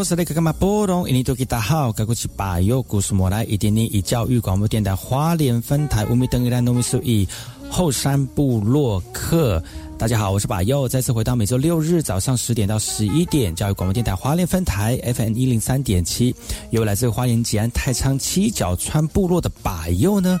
我是那个嘛波隆，印尼多吉大好，该过去把右故事莫来，一点点以教育广播电台花莲分台五米等于兰农米数以后山部落客。大家好，我是把右，再次回到每周六日早上十点到十一点，教育广播电台花莲分台 FM 一零三点七，由来自花莲吉安太仓七角川部落的把右呢。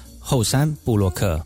后山布洛克。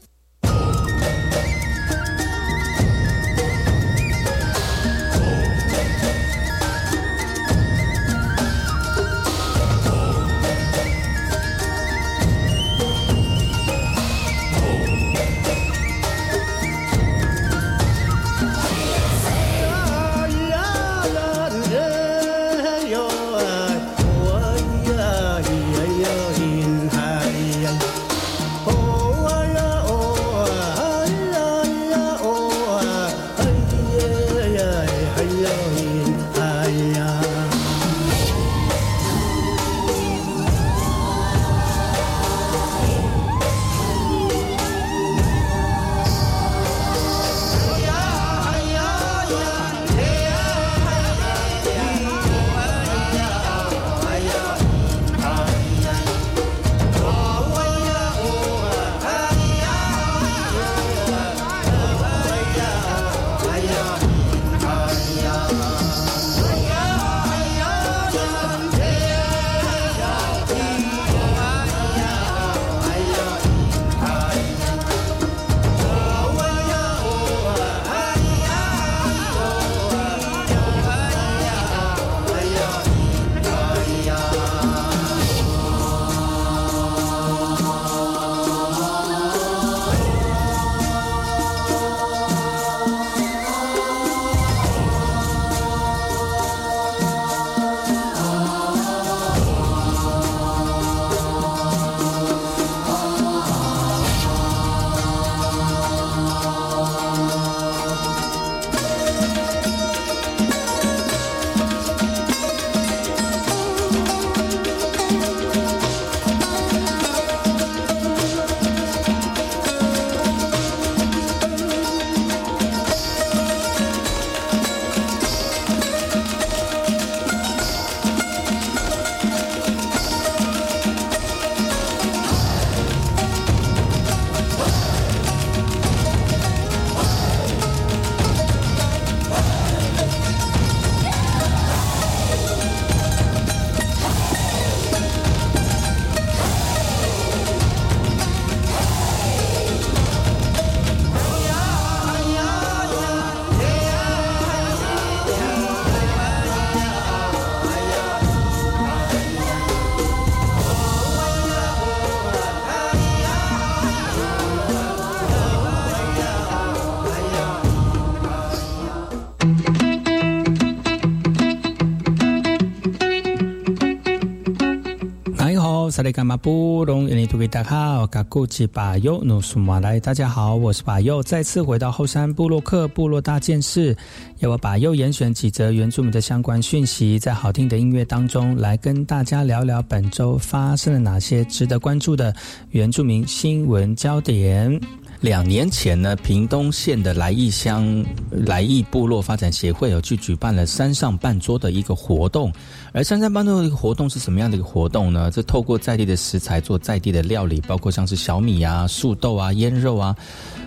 萨利甘马布隆，印尼土著大好，卡古吉巴尤努苏马来，大家好，我是巴尤，再次回到后山部落克部落大件事，由我巴尤严选几则原住民的相关讯息，在好听的音乐当中来跟大家聊聊本周发生了哪些值得关注的原住民新闻焦点。两年前呢，屏东县的来义乡来义部落发展协会有去举办了山上半桌的一个活动，而山上半桌的一个活动是什么样的一个活动呢？这透过在地的食材做在地的料理，包括像是小米啊、素豆啊、腌肉啊，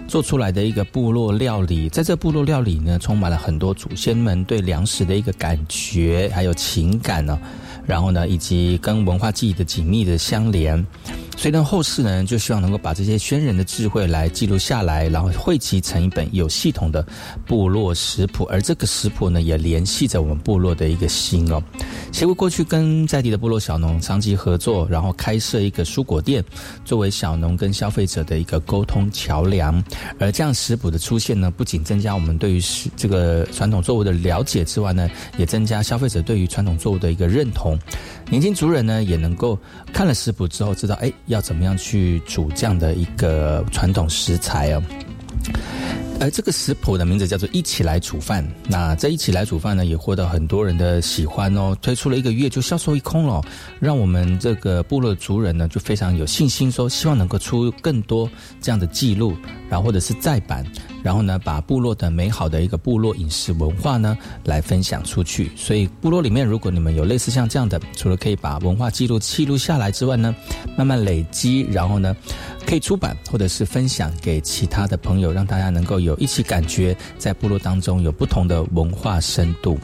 做出来的一个部落料理。在这部落料理呢，充满了很多祖先们对粮食的一个感觉，还有情感呢。然后呢，以及跟文化记忆的紧密的相连。所以呢，后世呢就希望能够把这些先人的智慧来记录下来，然后汇集成一本有系统的部落食谱。而这个食谱呢，也联系着我们部落的一个心哦。协会过去跟在地的部落小农长期合作，然后开设一个蔬果店，作为小农跟消费者的一个沟通桥梁。而这样食谱的出现呢，不仅增加我们对于这个传统作物的了解之外呢，也增加消费者对于传统作物的一个认同。年轻族人呢，也能够看了食谱之后，知道哎，要怎么样去煮这样的一个传统食材哦。而这个食谱的名字叫做“一起来煮饭”。那这一起来煮饭呢，也获得很多人的喜欢哦。推出了一个月就销售一空了，让我们这个部落族人呢就非常有信心，说希望能够出更多这样的记录，然后或者是再版，然后呢把部落的美好的一个部落饮食文化呢来分享出去。所以部落里面，如果你们有类似像这样的，除了可以把文化记录记录下来之外呢，慢慢累积，然后呢可以出版或者是分享给其他的朋友，让大家能够有。一起感觉，在部落当中有不同的文化深度。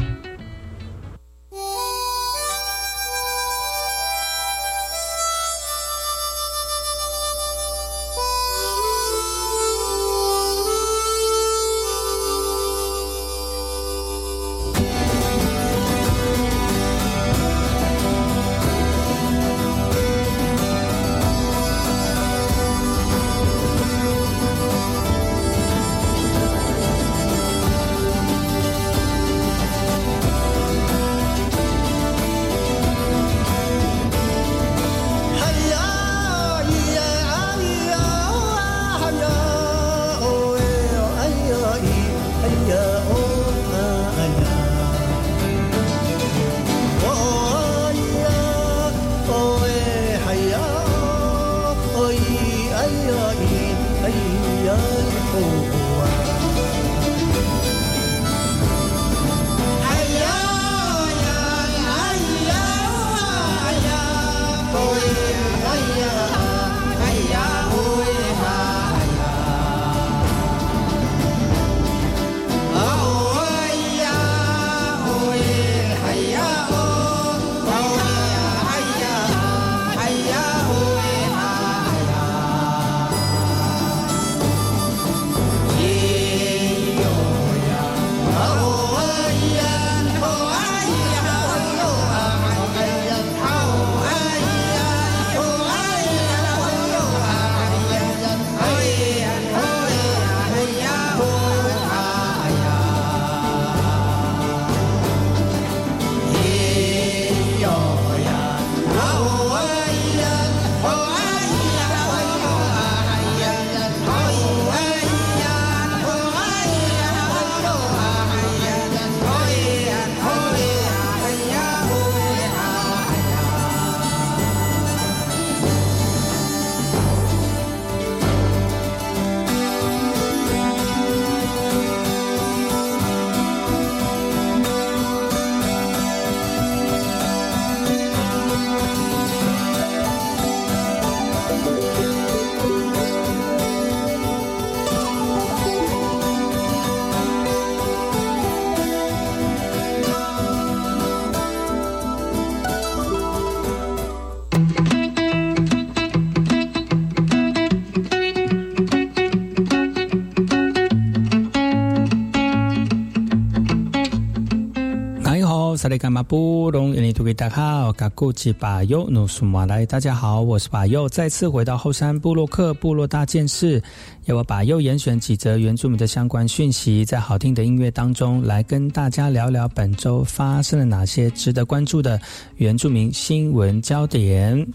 萨利甘马布隆，印尼土著大好，嘎古吉巴尤努苏马来，大家好，我是巴尤，再次回到后山部落克部落大件事，由我巴尤严选几则原住民的相关讯息，在好听的音乐当中来跟大家聊聊本周发生了哪些值得关注的原住民新闻焦点。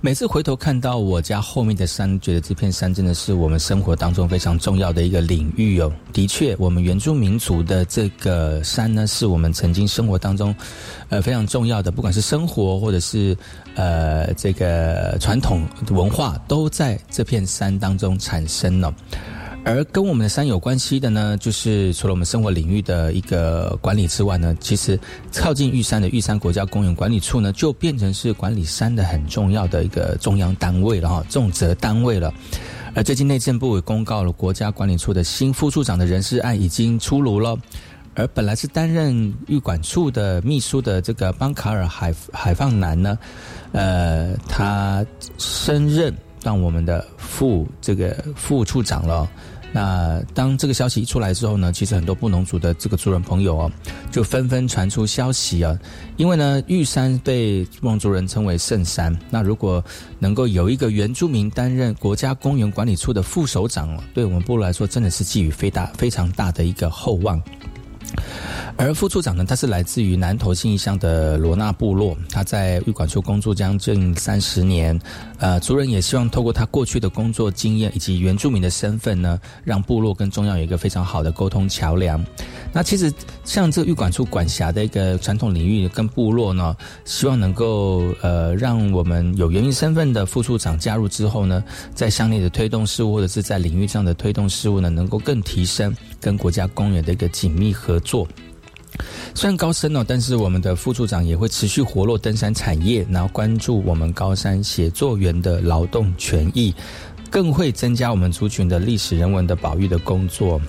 每次回头看到我家后面的山，觉得这片山真的是我们生活当中非常重要的一个领域哦。的确，我们原住民族的这个山呢，是我们曾经生活当中，呃，非常重要的，不管是生活或者是呃这个传统文化，都在这片山当中产生了。而跟我们的山有关系的呢，就是除了我们生活领域的一个管理之外呢，其实靠近玉山的玉山国家公园管理处呢，就变成是管理山的很重要的一个中央单位了哈，重责单位了。而最近内政部也公告了国家管理处的新副处长的人事案已经出炉了，而本来是担任玉管处的秘书的这个邦卡尔海海放南呢，呃，他升任当我们的副这个副处长了。那当这个消息一出来之后呢，其实很多布农族的这个族人朋友哦，就纷纷传出消息啊，因为呢，玉山被布农族人称为圣山，那如果能够有一个原住民担任国家公园管理处的副首长哦，对我们部落来说，真的是寄予非大非常大的一个厚望。而副处长呢，他是来自于南投信义乡的罗纳部落，他在玉管处工作将近三十年。呃，族人也希望透过他过去的工作经验以及原住民的身份呢，让部落跟中央有一个非常好的沟通桥梁。那其实像这个玉管处管辖的一个传统领域跟部落呢，希望能够呃，让我们有原民身份的副处长加入之后呢，在乡内的推动事务或者是在领域上的推动事务呢，能够更提升跟国家公园的一个紧密合作。虽然高升哦，但是我们的副处长也会持续活络登山产业，然后关注我们高山写作员的劳动权益，更会增加我们族群的历史人文的保育的工作，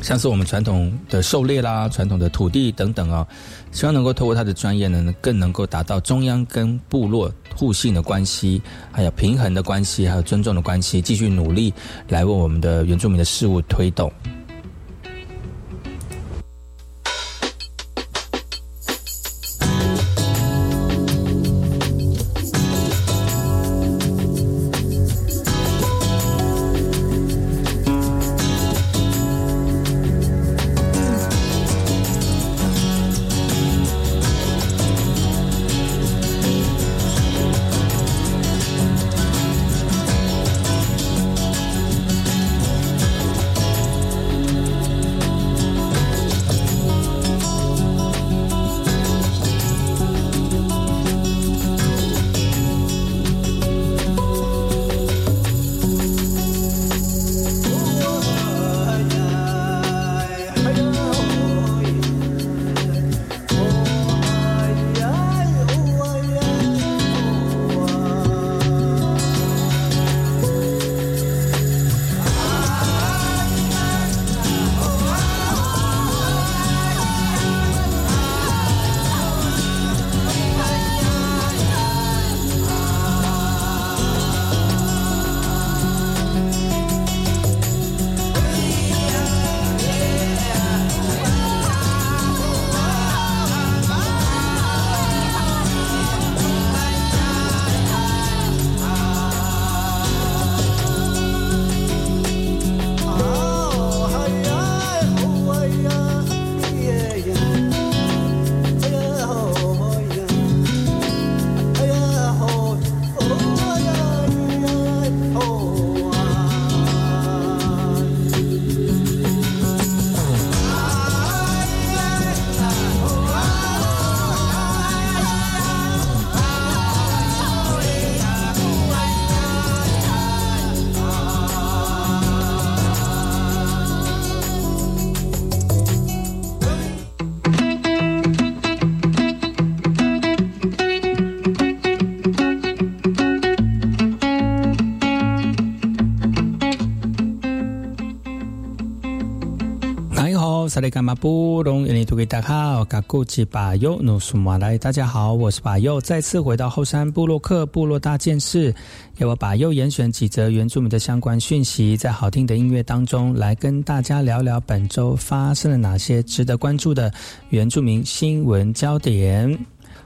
像是我们传统的狩猎啦、传统的土地等等啊，希望能够透过他的专业呢，更能够达到中央跟部落互信的关系，还有平衡的关系，还有尊重的关系，继续努力来为我们的原住民的事物推动。萨利干马布隆印尼图给大家好，嘎古吉巴尤努苏马来，大家好，我是巴尤，再次回到后山部落克部落大件事，由我巴尤严选几则原住民的相关讯息，在好听的音乐当中来跟大家聊聊本周发生了哪些值得关注的原住民新闻焦点。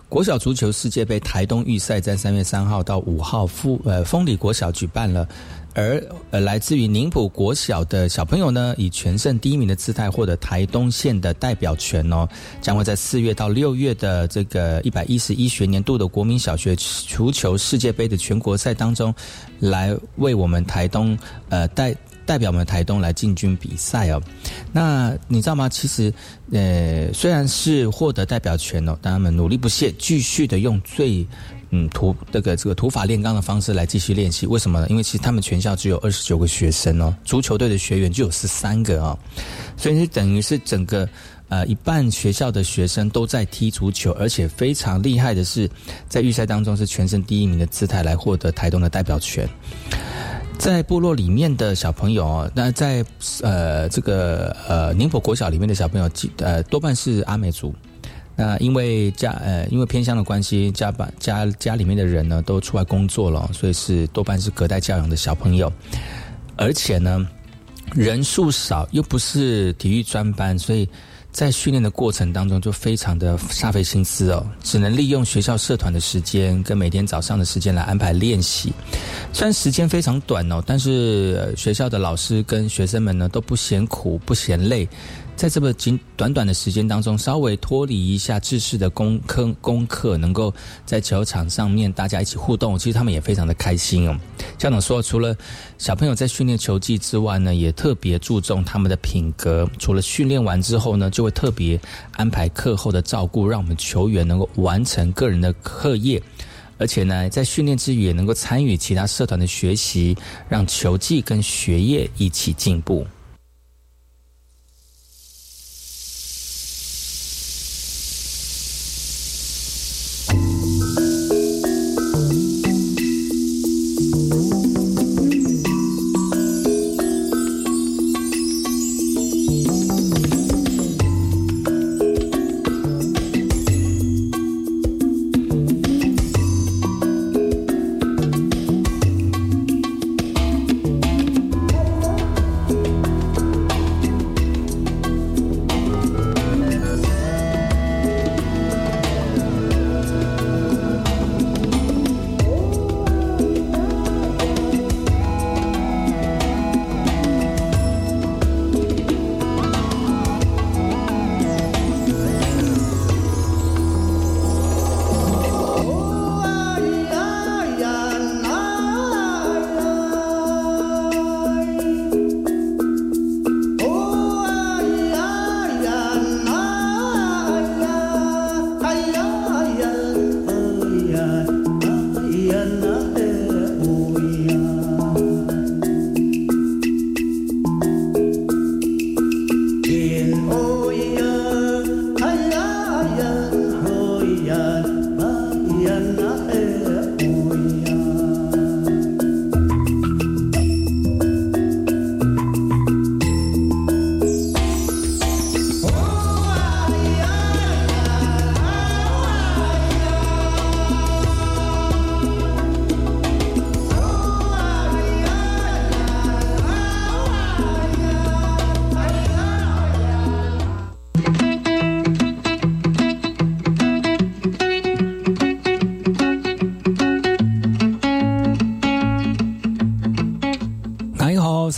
国小足球世界杯台东预赛在三月三号到五号，丰呃丰里国小举办了。而呃，来自于宁浦国小的小朋友呢，以全胜第一名的姿态获得台东县的代表权哦，将会在四月到六月的这个一百一十一学年度的国民小学足球世界杯的全国赛当中，来为我们台东呃代代表我们台东来进军比赛哦。那你知道吗？其实呃，虽然是获得代表权哦，但他们努力不懈，继续的用最。嗯，土这个这个土法炼钢的方式来继续练习，为什么呢？因为其实他们全校只有二十九个学生哦，足球队的学员就有十三个啊，所以是等于是整个呃一半学校的学生都在踢足球，而且非常厉害的是，在预赛当中是全省第一名的姿态来获得台东的代表权。在部落里面的小朋友哦，那在呃这个呃宁波国小里面的小朋友，呃多半是阿美族。那因为家呃，因为偏乡的关系，家把家家里面的人呢都出来工作了，所以是多半是隔代教养的小朋友，而且呢人数少，又不是体育专班，所以在训练的过程当中就非常的煞费心思哦，只能利用学校社团的时间跟每天早上的时间来安排练习，虽然时间非常短哦，但是学校的老师跟学生们呢都不嫌苦不嫌累。在这么仅短短的时间当中，稍微脱离一下知识的功课，功课能够在球场上面大家一起互动，其实他们也非常的开心哦。校长说，除了小朋友在训练球技之外呢，也特别注重他们的品格。除了训练完之后呢，就会特别安排课后的照顾，让我们球员能够完成个人的课业，而且呢，在训练之余也能够参与其他社团的学习，让球技跟学业一起进步。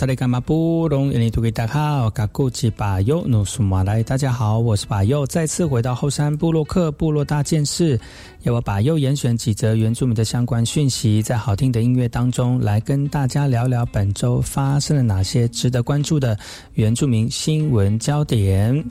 萨利干嘛不隆印尼图给大家好，嘎古吉巴尤努苏马来，大家好，我是巴尤，再次回到后山部落克部落大件事，要我把右严选几则原住民的相关讯息，在好听的音乐当中来跟大家聊聊本周发生了哪些值得关注的原住民新闻焦点。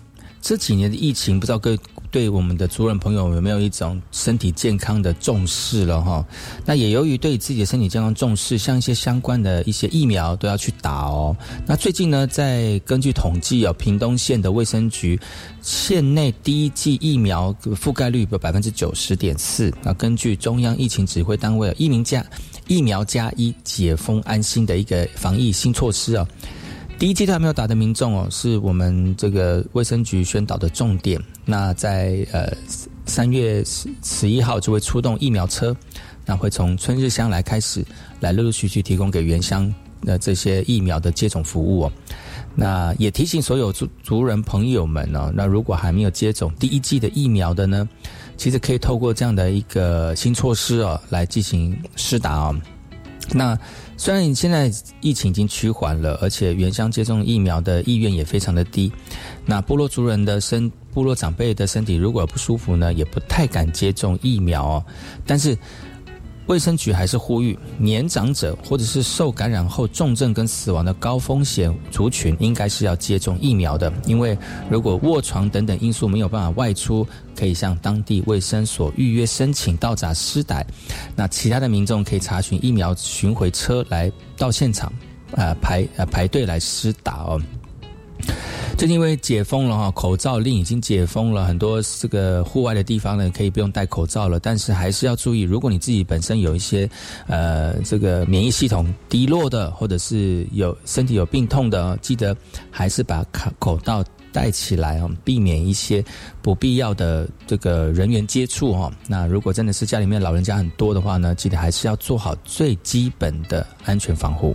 这几年的疫情，不知道各位。对我们的族人朋友有没有一种身体健康的重视了哈？那也由于对自己的身体健康重视，像一些相关的一些疫苗都要去打哦。那最近呢，在根据统计哦，屏东县的卫生局县内第一剂疫苗覆盖率有百分之九十点四。那根据中央疫情指挥单位疫苗加疫苗加一解封安心的一个防疫新措施啊。第一阶段没有打的民众哦，是我们这个卫生局宣导的重点。那在呃三月十十一号就会出动疫苗车，那会从春日乡来开始，来陆陆续续提供给原乡的这些疫苗的接种服务哦。那也提醒所有族族人朋友们呢，那如果还没有接种第一剂的疫苗的呢，其实可以透过这样的一个新措施哦，来进行施打哦。那虽然现在疫情已经趋缓了，而且原乡接种疫苗的意愿也非常的低，那部落族人的身、部落长辈的身体如果不舒服呢，也不太敢接种疫苗哦。但是卫生局还是呼吁年长者或者是受感染后重症跟死亡的高风险族群，应该是要接种疫苗的。因为如果卧床等等因素没有办法外出，可以向当地卫生所预约申请到闸施打。那其他的民众可以查询疫苗巡回车来到现场，呃排呃排队来施打哦。最近因为解封了哈，口罩令已经解封了，很多这个户外的地方呢可以不用戴口罩了。但是还是要注意，如果你自己本身有一些呃这个免疫系统低落的，或者是有身体有病痛的，记得还是把口口罩戴起来哦，避免一些不必要的这个人员接触哈。那如果真的是家里面老人家很多的话呢，记得还是要做好最基本的安全防护。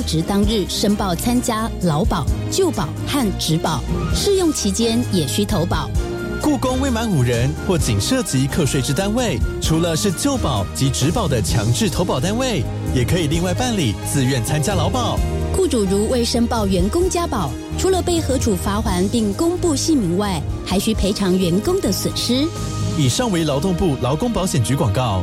员工到职当日申报参加劳保、旧保和职保，试用期间也需投保。雇工未满五人或仅涉及课税之单位，除了是旧保及职保的强制投保单位，也可以另外办理自愿参加劳保。雇主如未申报员工加保，除了被核处罚还并公布姓名外，还需赔偿员工的损失。以上为劳动部劳工保险局广告。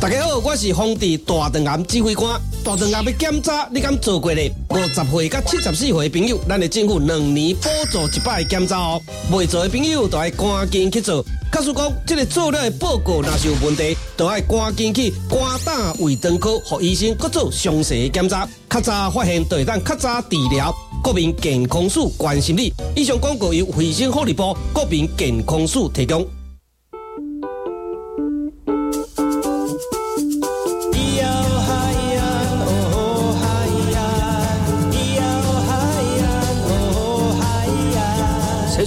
大家好，我是丰地大肠癌指挥官。大肠癌要检查，你敢做过咧？五十岁到七十四岁的朋友，咱的政府两年补助一摆检查哦。未做的朋友，就要赶紧去做。假使讲这个做了的报告若是有问题，就要赶紧去肝胆胃肠科，和医生各做详细的检查。较早发现，对咱较早治疗。国民健康署关心你。以上广告由卫生福利部国民健康署提供。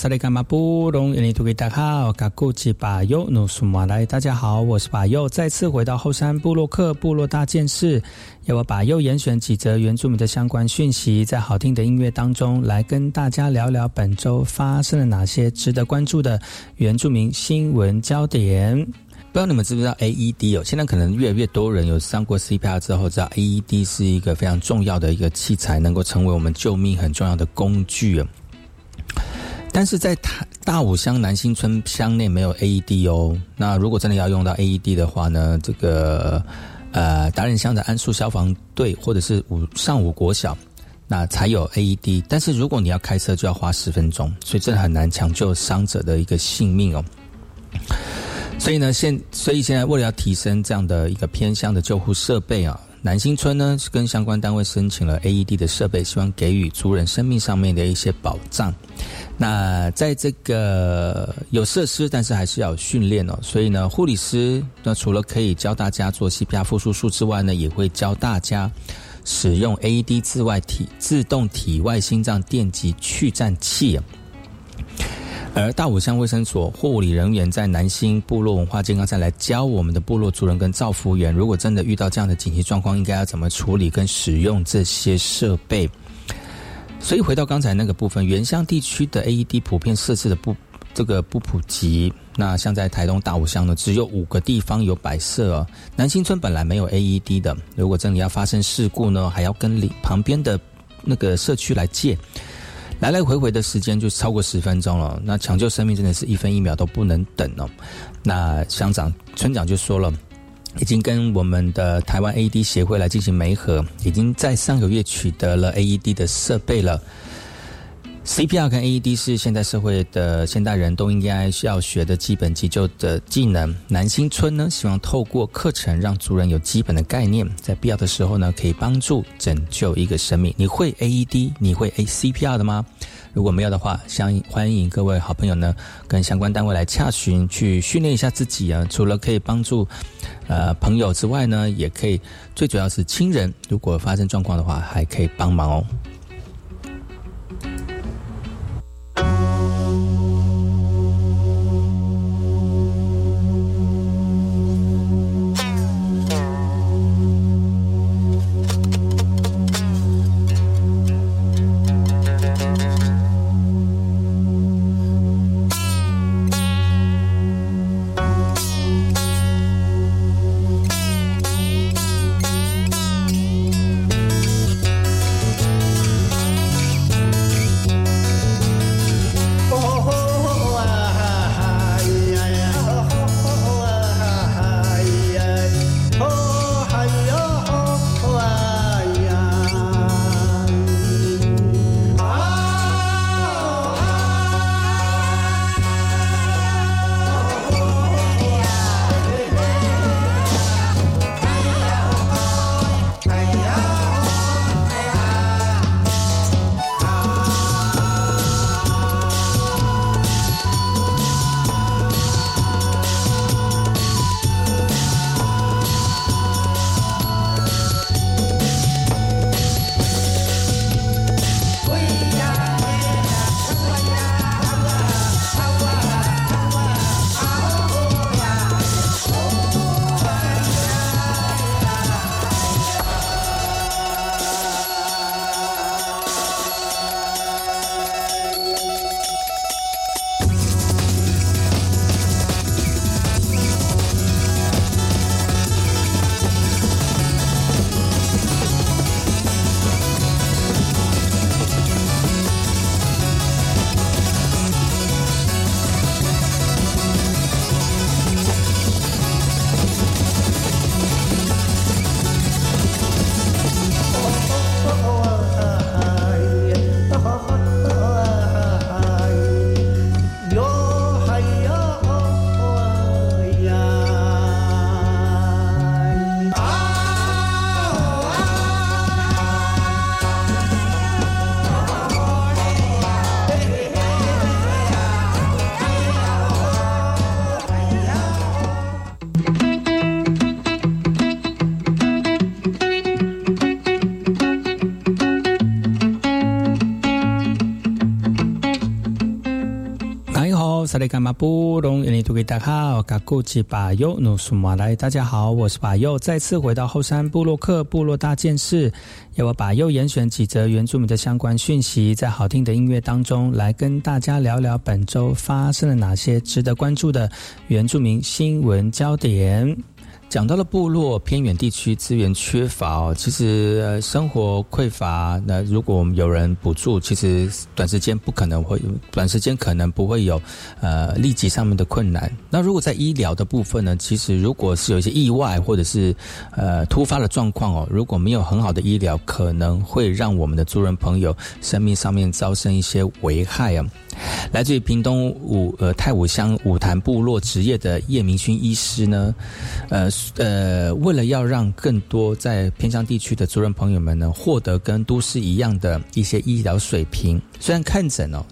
萨利干马布隆印尼土著大好，卡古吉巴尤努苏马来，大家好，我是巴尤，再次回到后山部落克部落大件事，要我巴尤严选几则原住民的相关讯息，在好听的音乐当中来跟大家聊聊本周发生了哪些值得关注的原住民新闻焦点。不知道你们知不知道 AED 哦？现在可能越来越多人有上过 CPR 之后，知道 AED 是一个非常重要的一个器材，能够成为我们救命很重要的工具但是在大大武乡南新村乡内没有 AED 哦。那如果真的要用到 AED 的话呢，这个呃达人乡的安树消防队或者是五上五国小，那才有 AED。但是如果你要开车，就要花十分钟，所以真的很难抢救伤者的一个性命哦。所以呢，现所以现在为了要提升这样的一个偏乡的救护设备啊。南新村呢，是跟相关单位申请了 AED 的设备，希望给予族人生命上面的一些保障。那在这个有设施，但是还是要训练哦。所以呢，护理师那除了可以教大家做 CPR 复苏术之外呢，也会教大家使用 AED 自外体自动体外心脏电极去颤器。而大武乡卫生所护理人员在南新部落文化健康站来教我们的部落族人跟造福员，如果真的遇到这样的紧急状况，应该要怎么处理跟使用这些设备。所以回到刚才那个部分，原乡地区的 AED 普遍设置的不这个不普及。那像在台东大武乡呢，只有五个地方有摆设哦。南新村本来没有 AED 的，如果真的要发生事故呢，还要跟里旁边的那个社区来借。来来回回的时间就超过十分钟了，那抢救生命真的是一分一秒都不能等哦。那乡长、村长就说了，已经跟我们的台湾 AED 协会来进行媒合，已经在上个月取得了 AED 的设备了。CPR 跟 AED 是现代社会的现代人都应该需要学的基本急救的技能。南新村呢，希望透过课程让族人有基本的概念，在必要的时候呢，可以帮助拯救一个生命。你会 AED？你会 ACPR 的吗？如果没有的话，相欢迎各位好朋友呢，跟相关单位来洽询，去训练一下自己啊。除了可以帮助呃朋友之外呢，也可以最主要是亲人，如果发生状况的话，还可以帮忙哦。萨利伽马布隆，印尼土著大好，卡古吉巴尤努苏马来，大家好，我是巴尤，再次回到后山部落客部落大件事，要我巴尤严选几则原住民的相关讯息，在好听的音乐当中来跟大家聊聊本周发生了哪些值得关注的原住民新闻焦点。讲到了部落偏远地区资源缺乏哦，其实生活匮乏。那如果我们有人补助，其实短时间不可能会，短时间可能不会有呃立即上面的困难。那如果在医疗的部分呢？其实如果是有一些意外或者是呃突发的状况哦，如果没有很好的医疗，可能会让我们的族人朋友生命上面造成一些危害啊。来自于屏东五呃太武乡五潭部落职业的叶明勋医师呢，呃呃，为了要让更多在偏乡地区的族人朋友们呢，获得跟都市一样的一些医疗水平，虽然看诊哦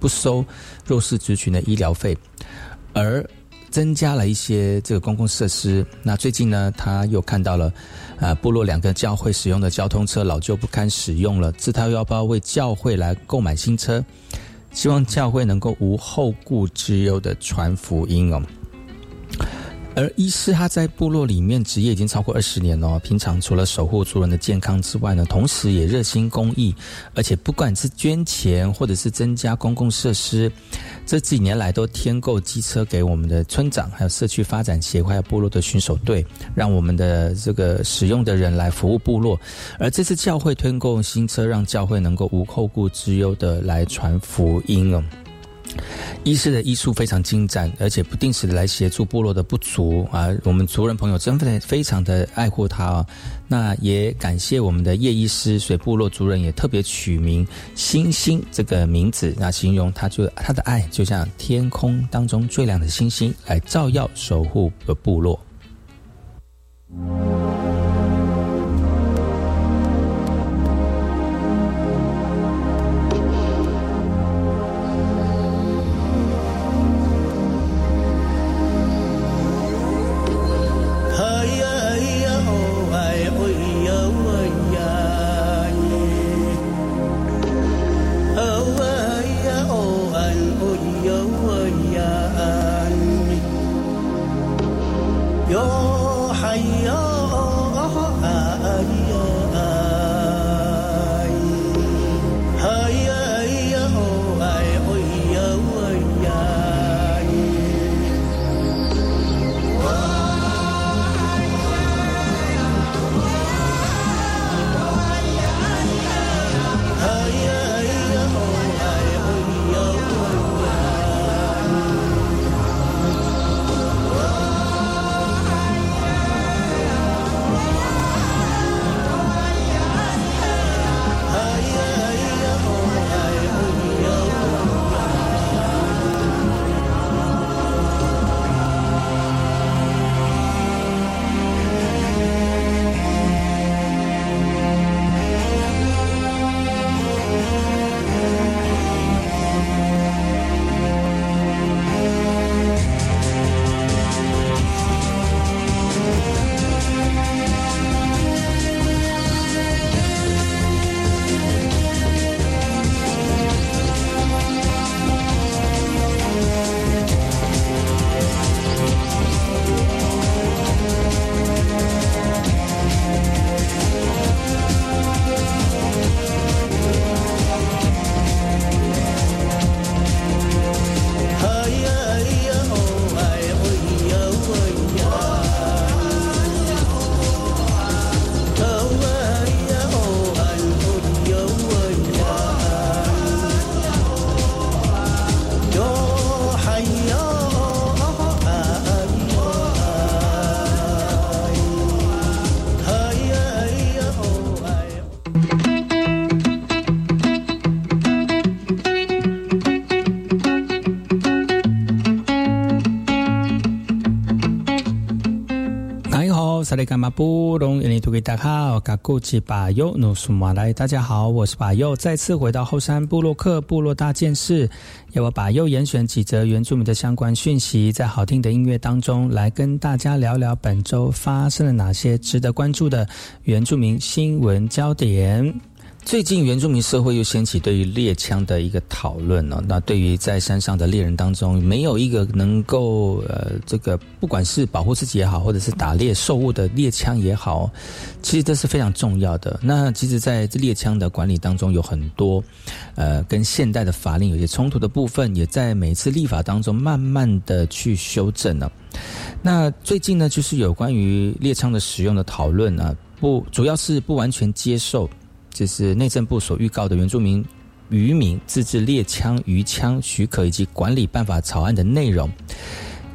不收弱势族群的医疗费，而增加了一些这个公共设施。那最近呢，他又看到了啊部落两个教会使用的交通车老旧不堪使用了，自掏腰包为教会来购买新车。希望教会能够无后顾之忧的传福音哦。而医师他在部落里面职业已经超过二十年了，平常除了守护族人的健康之外呢，同时也热心公益，而且不管是捐钱或者是增加公共设施，这几年来都添购机车给我们的村长，还有社区发展协会、还有部落的巡守队，让我们的这个使用的人来服务部落。而这次教会推购新车，让教会能够无后顾之忧的来传福音哦。医师的医术非常精湛，而且不定时的来协助部落的不足啊。我们族人朋友真的非常的爱护他啊。那也感谢我们的叶医师，所以部落族人也特别取名“星星”这个名字，那形容他就他的爱就像天空当中最亮的星星，来照耀守护的部落。萨利伽马布隆，印尼土著大好，嘎古吉巴尤努苏马来，大家好，我是巴尤，再次回到后山部落克部落大件事，要我巴尤严选几则原住民的相关讯息，在好听的音乐当中来跟大家聊聊本周发生了哪些值得关注的原住民新闻焦点。最近原住民社会又掀起对于猎枪的一个讨论呢。那对于在山上的猎人当中，没有一个能够呃，这个不管是保护自己也好，或者是打猎兽物的猎枪也好，其实这是非常重要的。那其实，在这猎枪的管理当中，有很多呃跟现代的法令有些冲突的部分，也在每次立法当中慢慢的去修正了。那最近呢，就是有关于猎枪的使用的讨论啊，不主要是不完全接受。这是内政部所预告的原住民渔民自制猎枪、鱼枪许可以及管理办法草案的内容。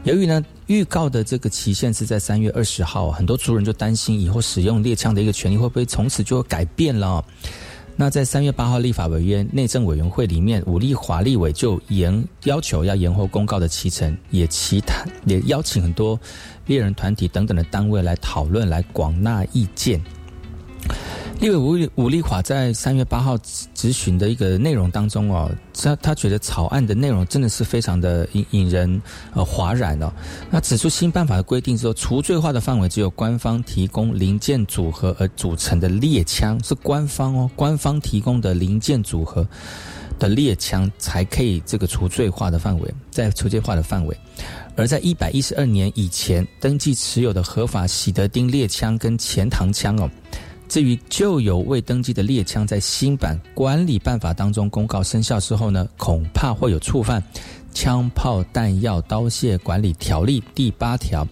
由于呢，预告的这个期限是在三月二十号，很多族人就担心以后使用猎枪的一个权利会不会从此就改变了。那在三月八号立法委员内政委员会里面，武力华立委就延要求要延后公告的期程，也其他也邀请很多猎人团体等等的单位来讨论，来广纳意见。立委吴吴立华在三月八号咨询的一个内容当中哦，他他觉得草案的内容真的是非常的引引人呃哗然哦。那指出新办法的规定之后，除罪化的范围只有官方提供零件组合而组成的猎枪，是官方哦，官方提供的零件组合的猎枪才可以这个除罪化的范围，在除罪化的范围。而在一百一十二年以前登记持有的合法喜德丁猎枪跟钱塘枪哦。至于旧有未登记的猎枪，在新版管理办法当中公告生效之后呢，恐怕会有触犯《枪炮弹药刀械管理条例》第八条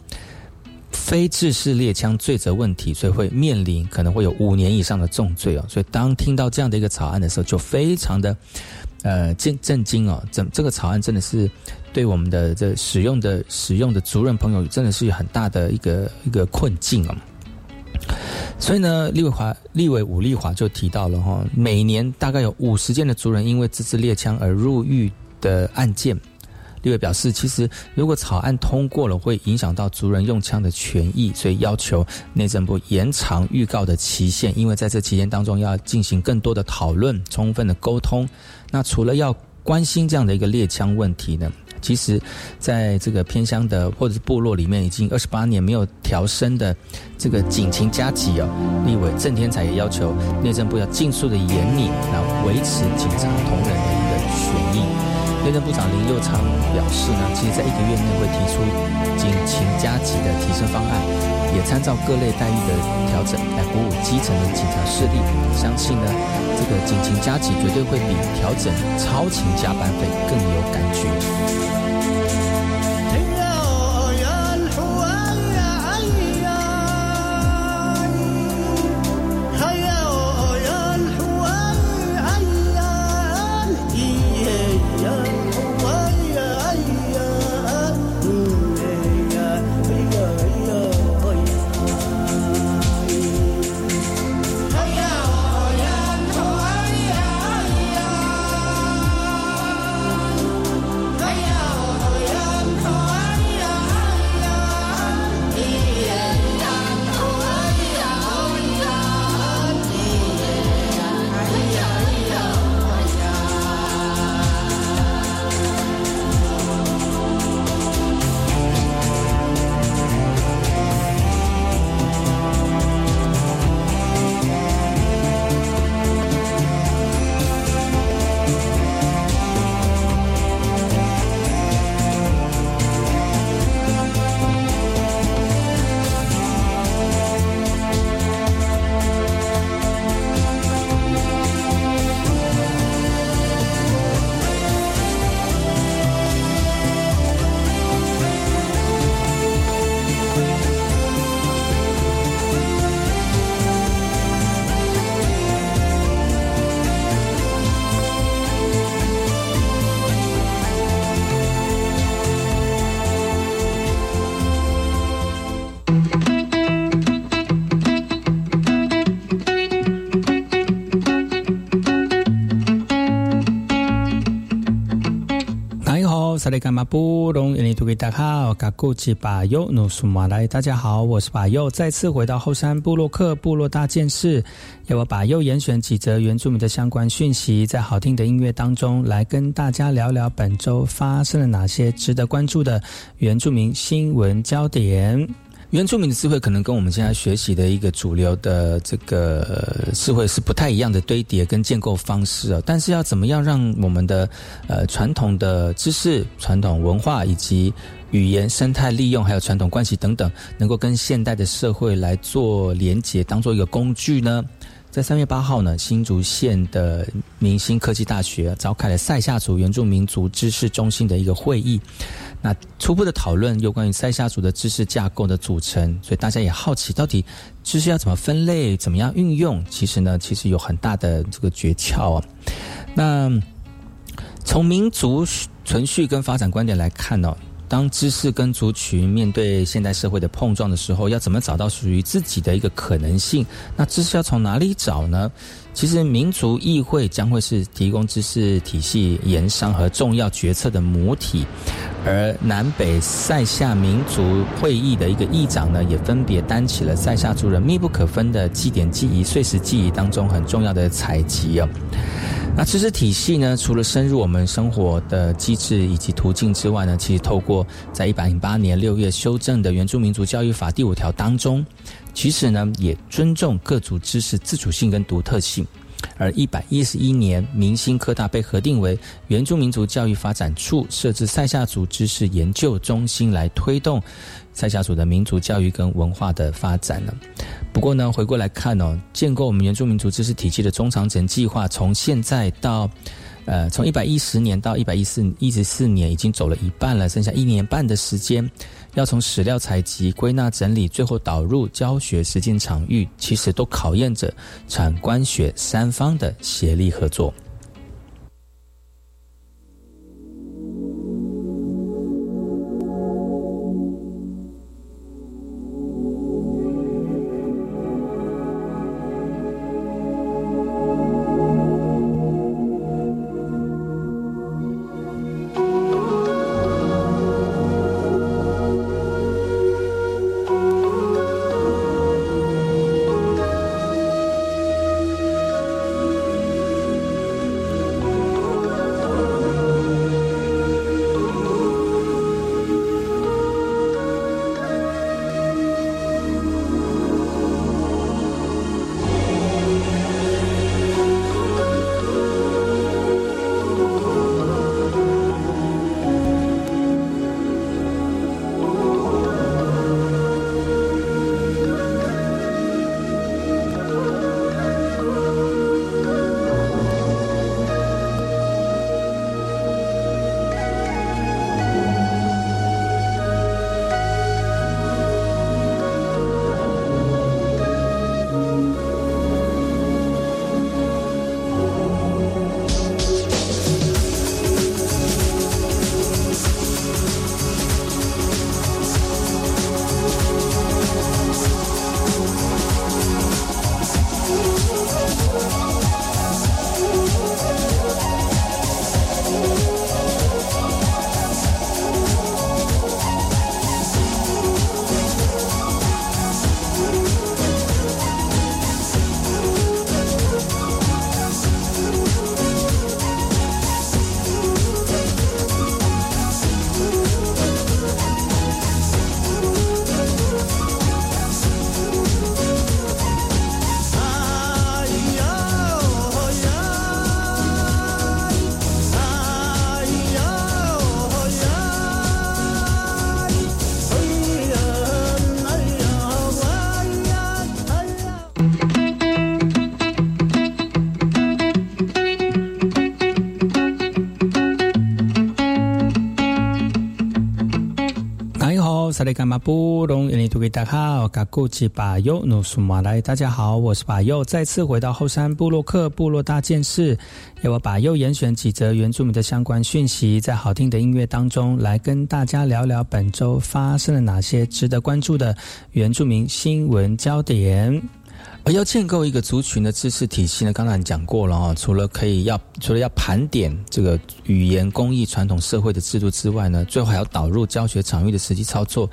非制式猎枪罪责问题，所以会面临可能会有五年以上的重罪哦。所以当听到这样的一个草案的时候，就非常的呃震震惊哦。这这个草案真的是对我们的这使用的使用的族人朋友，真的是有很大的一个一个困境哦。所以呢，立委华、立委武立华就提到了哈，每年大概有五十件的族人因为自制猎枪而入狱的案件。立委表示，其实如果草案通过了，会影响到族人用枪的权益，所以要求内政部延长预告的期限，因为在这期间当中要进行更多的讨论、充分的沟通。那除了要关心这样的一个猎枪问题呢？其实，在这个偏乡的或者是部落里面，已经二十八年没有调升的这个警情加急哦。立委郑天才也要求内政部要尽速的严拟，来维持警察同仁的一个权益。内政部长林佑昌表示呢，其实在一个月内会提出警勤加急的提升方案，也参照各类待遇的调整来鼓舞基层的警察势力。相信呢，这个警勤加急绝对会比调整超勤加班费更有感觉。萨利干马布隆，印尼土给大家好，嘎古吉巴尤努苏马来，大家好，我是巴尤，再次回到后山部落克部落大件事，要我把右严选几则原住民的相关讯息，在好听的音乐当中来跟大家聊聊本周发生了哪些值得关注的原住民新闻焦点。原住民的智慧可能跟我们现在学习的一个主流的这个智慧是不太一样的堆叠跟建构方式啊。但是要怎么样让我们的呃传统的知识、传统文化以及语言生态利用，还有传统关系等等，能够跟现代的社会来做连接，当做一个工具呢？在三月八号呢，新竹县的明星科技大学召开了塞夏族原住民族知识中心的一个会议。那初步的讨论有关于塞夏族的知识架构的组成，所以大家也好奇，到底知识要怎么分类，怎么样运用？其实呢，其实有很大的这个诀窍啊。那从民族存续跟发展观点来看呢？当知识跟族群面对现代社会的碰撞的时候，要怎么找到属于自己的一个可能性？那知识要从哪里找呢？其实民族议会将会是提供知识体系研商和重要决策的母体，而南北塞夏民族会议的一个议长呢，也分别担起了塞夏族人密不可分的祭典记忆、碎石记忆当中很重要的采集哦。那知识体系呢？除了深入我们生活的机制以及途径之外呢，其实透过在一百零八年六月修正的《原住民族教育法》第五条当中，其实呢也尊重各族知识自主性跟独特性。而一百一十一年，明星科大被核定为原住民族教育发展处，设置塞夏族知识研究中心来推动塞夏族的民族教育跟文化的发展呢。不过呢，回过来看哦，建构我们原住民族知识体系的中长程计划，从现在到，呃，从一百一十年到一百一四一十四年，已经走了一半了，剩下一年半的时间，要从史料采集、归纳整理，最后导入教学实践场域，其实都考验着产官学三方的协力合作。萨利干马布隆，印尼土著大好，嘎古吉巴尤努苏马来，大家好，我是巴尤，再次回到后山部落客部落大件事，由我巴尤严选几则原住民的相关讯息，在好听的音乐当中来跟大家聊聊本周发生了哪些值得关注的原住民新闻焦点。要建构一个族群的知识体系呢，刚才讲过了啊，除了可以要除了要盘点这个语言、工艺、传统社会的制度之外呢，最后还要导入教学场域的实际操作。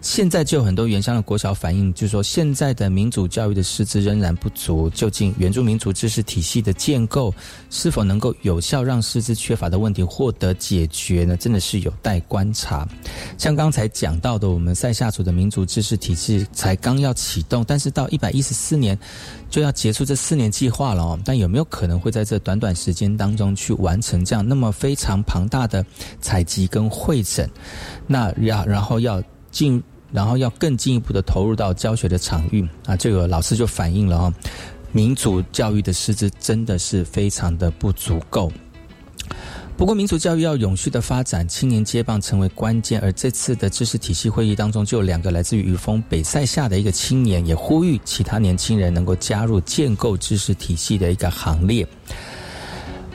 现在就有很多原乡的国小反映，就是说现在的民主教育的师资仍然不足。究竟原住民族知识体系的建构是否能够有效让师资缺乏的问题获得解决呢？真的是有待观察。像刚才讲到的，我们塞夏族的民族知识体系才刚要启动，但是到一百一十四年。就要结束这四年计划了哦，但有没有可能会在这短短时间当中去完成这样那么非常庞大的采集跟会诊？那要然后要进，然后要更进一步的投入到教学的场域啊，这个老师就反映了哦，民族教育的师资真的是非常的不足够。不过，民族教育要永续的发展，青年接棒成为关键。而这次的知识体系会议当中，就有两个来自于雨峰北塞下的一个青年，也呼吁其他年轻人能够加入建构知识体系的一个行列。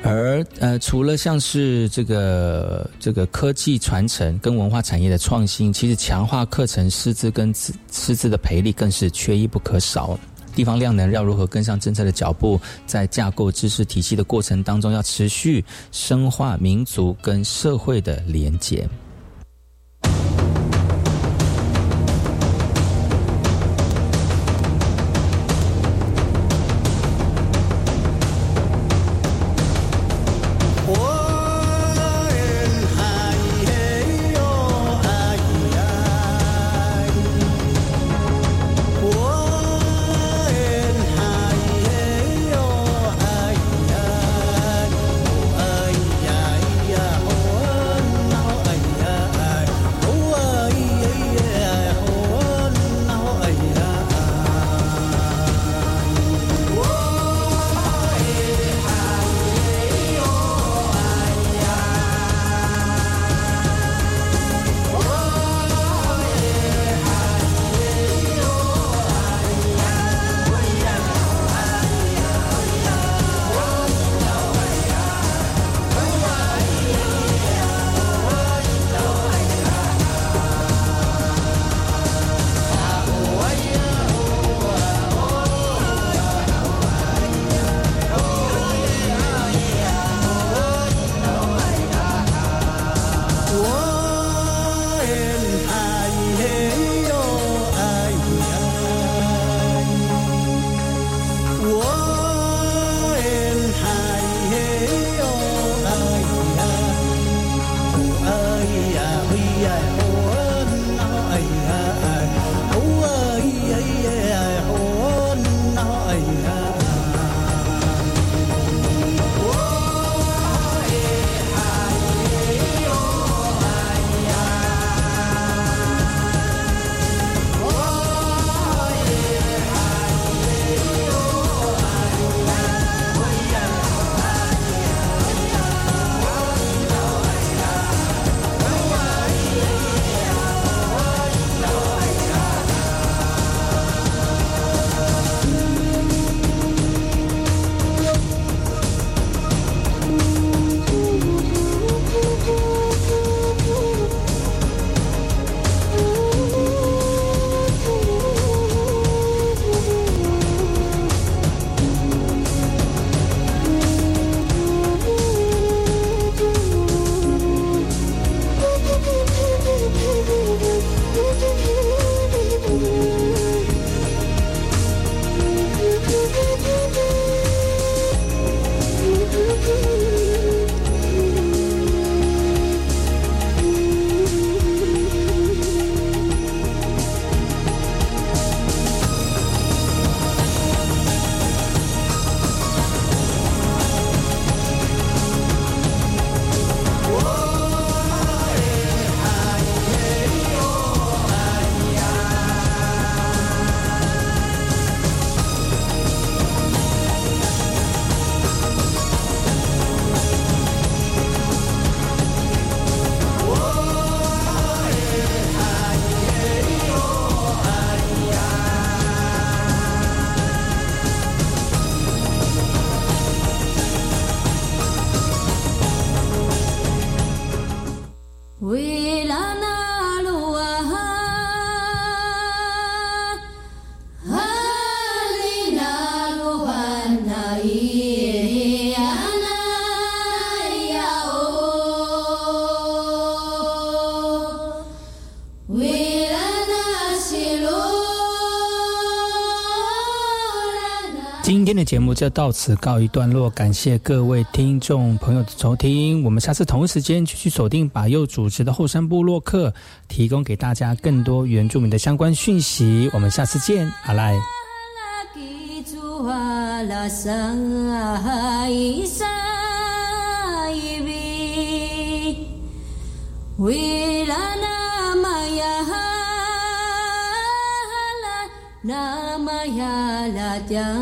而呃，除了像是这个这个科技传承跟文化产业的创新，其实强化课程师资跟师资的培力更是缺一不可少。地方量能要如何跟上政策的脚步，在架构知识体系的过程当中，要持续深化民族跟社会的连结。就到此告一段落，感谢各位听众朋友的收听。我们下次同一时间继续锁定把右主持的后山部落客，提供给大家更多原住民的相关讯息。我们下次见，阿赖。namaya la jano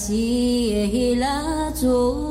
喜耶，喜拉祖。